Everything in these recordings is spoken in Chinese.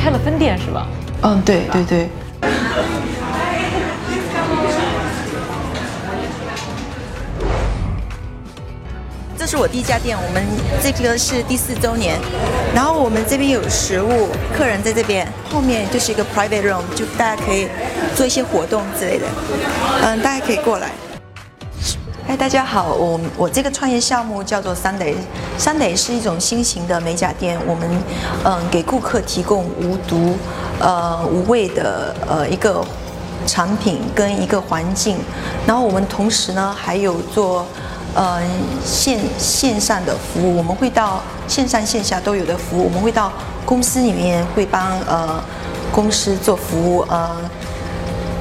开了分店是吧？嗯，对对对。这是我第一家店，我们这个是第四周年，然后我们这边有食物，客人在这边，后面就是一个 private room，就大家可以做一些活动之类的，嗯，大家可以过来。嗨，大家好，我我这个创业项目叫做 Sunday，Sunday 是一种新型的美甲店，我们嗯给顾客提供无毒、呃无味的呃一个产品跟一个环境，然后我们同时呢还有做呃线线上的服务，我们会到线上线下都有的服务，我们会到公司里面会帮呃公司做服务呃。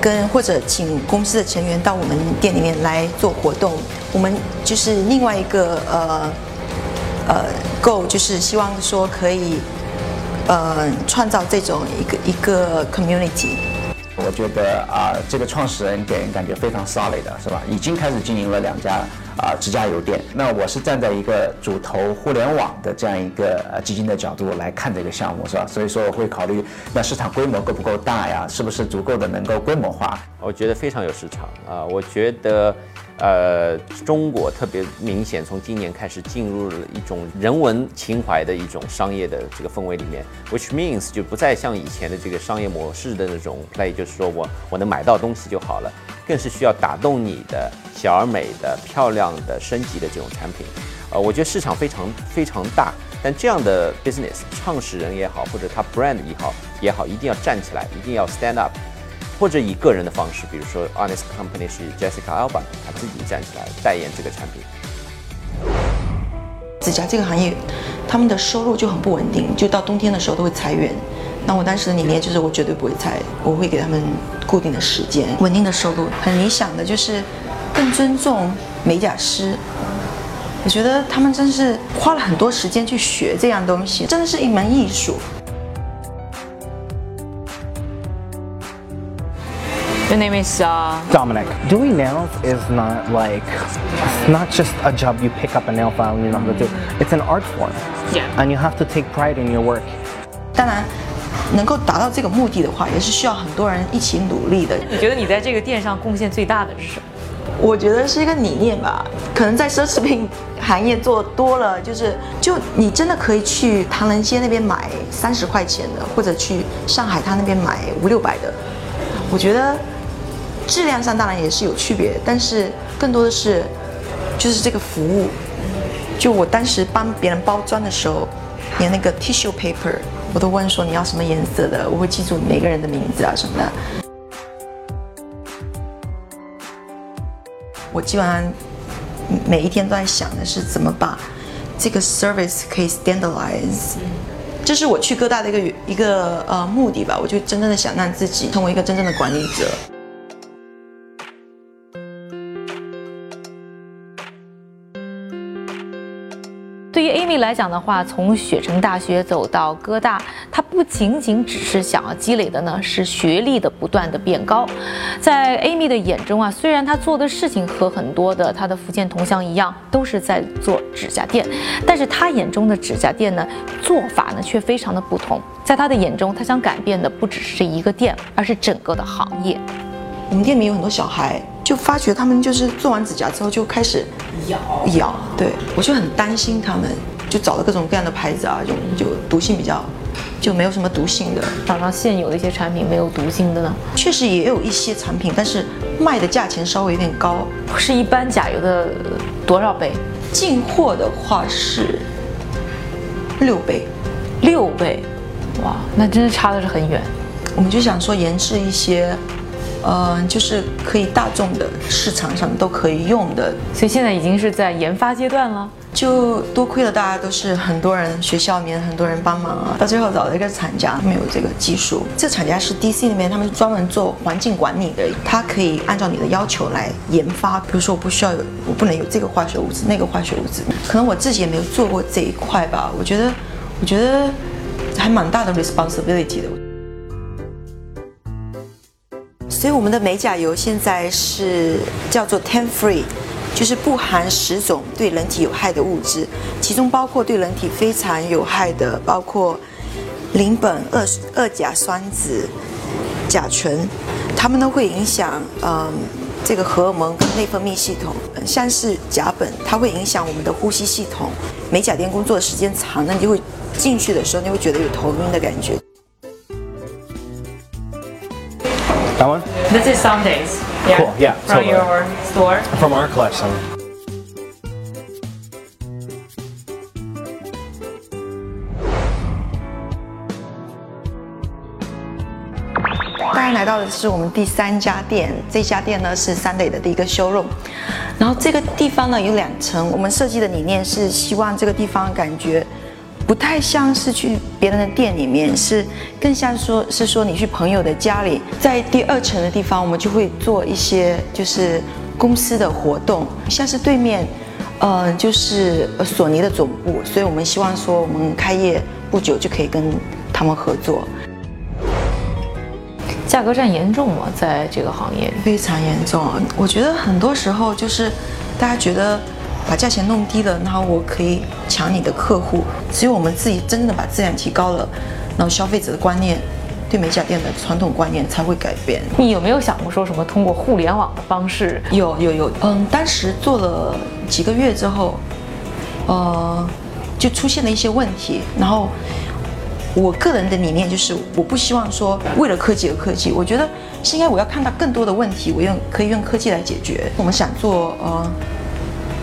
跟或者请公司的成员到我们店里面来做活动，我们就是另外一个呃呃 g o 就是希望说可以呃创造这种一个一个 community。我觉得啊、这个创始人给人感觉非常 solid 的，是吧？已经开始经营了两家啊、指甲油店。那我是站在一个主投互联网的这样一个呃基金的角度来看这个项目，是吧？所以说我会考虑那市场规模够不够大呀？是不是足够的能够规模化？我觉得非常有市场啊、我觉得，呃，中国特别明显，从今年开始进入了一种人文情怀的一种商业的这个氛围里面，which means 就不再像以前的这个商业模式的那种 play，就是说我我能买到东西就好了，更是需要打动你的小而美的、漂亮的、升级的这种产品。呃，我觉得市场非常非常大，但这样的 business 创始人也好，或者他 brand 也好也好，一定要站起来，一定要 stand up。或者以个人的方式，比如说 Honest Company 是 Jessica Alba，她自己站起来代言这个产品。指甲这个行业，他们的收入就很不稳定，就到冬天的时候都会裁员。那我当时的理念就是，我绝对不会裁，我会给他们固定的时间，稳定的收入。很理想的就是更尊重美甲师。我觉得他们真是花了很多时间去学这样东西，真的是一门艺术。Your name is uh, Dominic. Doing nails is not like it's not just a job you pick up a nail file and you know how to do. It's an art form. Yeah. And you have to take pride in your work. 当然，能够达到这个目的的话，也是需要很多人一起努力的。你觉得你在这个店上贡献最大的是什么？我觉得是一个理念吧，可能在奢侈品行业做多了，就是就你真的可以去唐人街那边买三十块钱的，或者去上海滩那边买五六百的。我觉得质量上当然也是有区别，但是更多的是就是这个服务。就我当时帮别人包装的时候，连那个 tissue paper 我都问说你要什么颜色的，我会记住每个人的名字啊什么的。我基本上每一天都在想的是怎么把这个 service 可以 standardize。这是我去哥大的一个一个呃目的吧，我就真正的想让自己成为一个真正的管理者。来讲的话，从雪城大学走到哥大，她不仅仅只是想要积累的呢是学历的不断的变高。在 Amy 的眼中啊，虽然她做的事情和很多的她的福建同乡一样，都是在做指甲店，但是她眼中的指甲店呢，做法呢却非常的不同。在她的眼中，她想改变的不只是这一个店，而是整个的行业。我们店里面有很多小孩，就发觉他们就是做完指甲之后就开始咬咬，对我就很担心他们，就找了各种各样的牌子啊，就就毒性比较就没有什么毒性的。厂商现有的一些产品没有毒性的呢，确实也有一些产品，但是卖的价钱稍微有点高。是一般甲油的多少倍？进货的话是六倍，六倍，哇，那真是差的是很远。我们就想说研制一些嗯，就是可以大众的市场上都可以用的，所以现在已经是在研发阶段了。就多亏了大家都是很多人，学校里面很多人帮忙啊，到最后找了一个厂家，没有这个技术。这厂家是 DC 里面，他们专门做环境管理的，他可以按照你的要求来研发。比如说，我不需要有，我不能有这个化学物质，那个化学物质，可能我自己也没有做过这一块吧。我觉得，我觉得还蛮大的 responsibility 的。所以我们的美甲油现在是叫做 Ten Free，就是不含十种对人体有害的物质，其中包括对人体非常有害的，包括邻苯二二甲酸酯、甲醇，它们都会影响嗯这个荷尔蒙跟内分泌系统。像是甲苯，它会影响我们的呼吸系统。美甲店工作的时间长了，你就会进去的时候，你会觉得有头晕的感觉。That one? This is Sundays. Cool, yeah, From totally. your store. From our collection. 大家来到的是我们第三家店，这家店呢是 Sunday 的第一个 showroom。然后这个地方呢有两层，我们设计的理念是希望这个地方感觉不太像是去别人的店里面，是更像说是说你去朋友的家里。在第二层的地方，我们就会做一些就是公司的活动，像是对面，呃，就是呃索尼的总部，所以我们希望说我们开业不久就可以跟他们合作。价格战严重吗？在这个行业里？非常严重啊！我觉得很多时候就是大家觉得把价钱弄低了，然后我可以抢你的客户。只有我们自己真的把质量提高了，然后消费者的观念，对美甲店的传统观念才会改变。你有没有想过说什么通过互联网的方式？有有有，嗯，当时做了几个月之后，呃，就出现了一些问题，然后。我个人的理念就是，我不希望说为了科技而科技，我觉得是应该我要看到更多的问题，我用可以用科技来解决。我们想做呃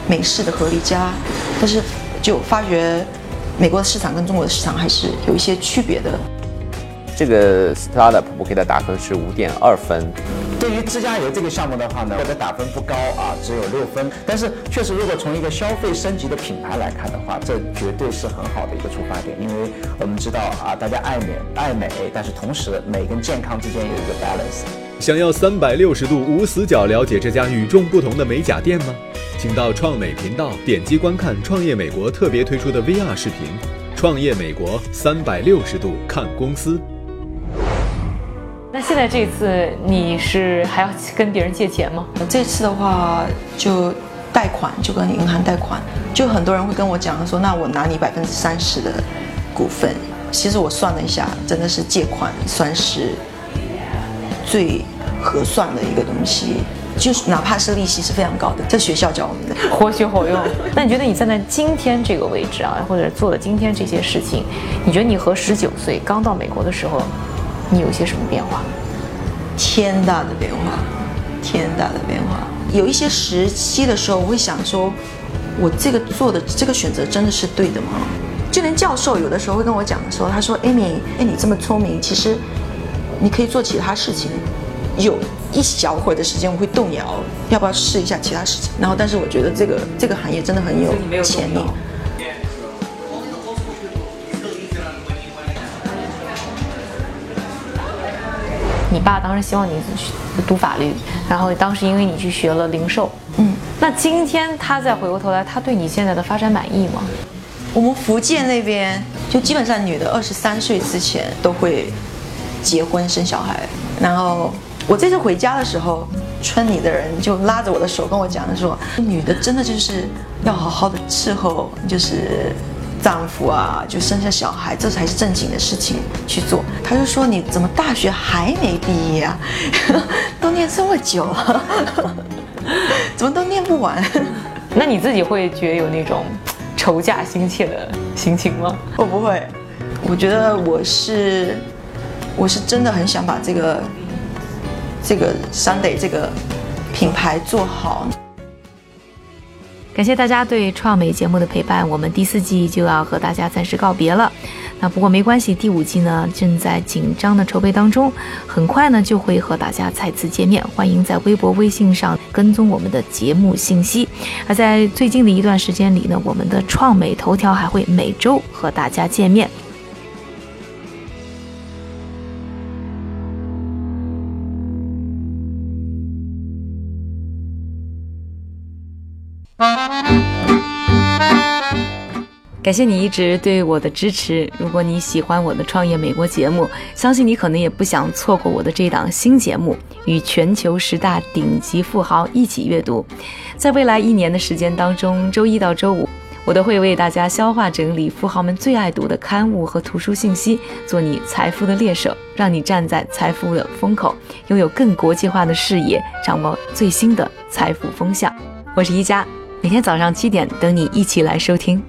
美式的合理家，但是就发觉美国的市场跟中国的市场还是有一些区别的。这个 startup 我给它打分是五点二分。对于自驾游这个项目的话呢，我的打分不高啊，只有六分。但是确实，如果从一个消费升级的品牌来看的话，这绝对是很好的一个出发点。因为我们知道啊，大家爱美爱美，但是同时美跟健康之间有一个 balance。想要三百六十度无死角了解这家与众不同的美甲店吗？请到创美频道点击观看创业美国特别推出的 VR 视频《创业美国三百六十度看公司》。那现在这次你是还要跟别人借钱吗？这次的话就贷款，就跟银行贷款，就很多人会跟我讲说，那我拿你百分之三十的股份。其实我算了一下，真的是借款算是最合算的一个东西，就是哪怕是利息是非常高的。这学校教我们的，活学活用。那你觉得你站在今天这个位置啊，或者做了今天这些事情，你觉得你和十九岁刚到美国的时候？你有些什么变化？天大的变化，天大的变化。有一些时期的时候，我会想说，我这个做的这个选择真的是对的吗？就连教授有的时候会跟我讲说，他说：“Amy，哎，你这么聪明，其实你可以做其他事情。”有一小会儿的时间，我会动摇，要不要试一下其他事情？然后，但是我觉得这个这个行业真的很有潜力。你爸当时希望你去读法律，然后当时因为你去学了零售，嗯，那今天他再回过头来，他对你现在的发展满意吗？我们福建那边就基本上女的二十三岁之前都会结婚生小孩，然后我这次回家的时候，村里的人就拉着我的手跟我讲说，女的真的就是要好好的伺候，就是。丈夫啊，就生下小孩，这才是正经的事情去做。他就说：“你怎么大学还没毕业啊？都念这么久了，怎么都念不完？”那你自己会觉得有那种愁嫁心切的心情吗？我不会，我觉得我是，我是真的很想把这个这个 Sunday 这个品牌做好。感谢大家对创美节目的陪伴，我们第四季就要和大家暂时告别了。那不过没关系，第五季呢正在紧张的筹备当中，很快呢就会和大家再次见面。欢迎在微博、微信上跟踪我们的节目信息。而在最近的一段时间里呢，我们的创美头条还会每周和大家见面。感谢你一直对我的支持。如果你喜欢我的创业美国节目，相信你可能也不想错过我的这档新节目——与全球十大顶级富豪一起阅读。在未来一年的时间当中，周一到周五，我都会为大家消化整理富豪们最爱读的刊物和图书信息，做你财富的猎手，让你站在财富的风口，拥有更国际化的视野，掌握最新的财富风向。我是一加，每天早上七点等你一起来收听。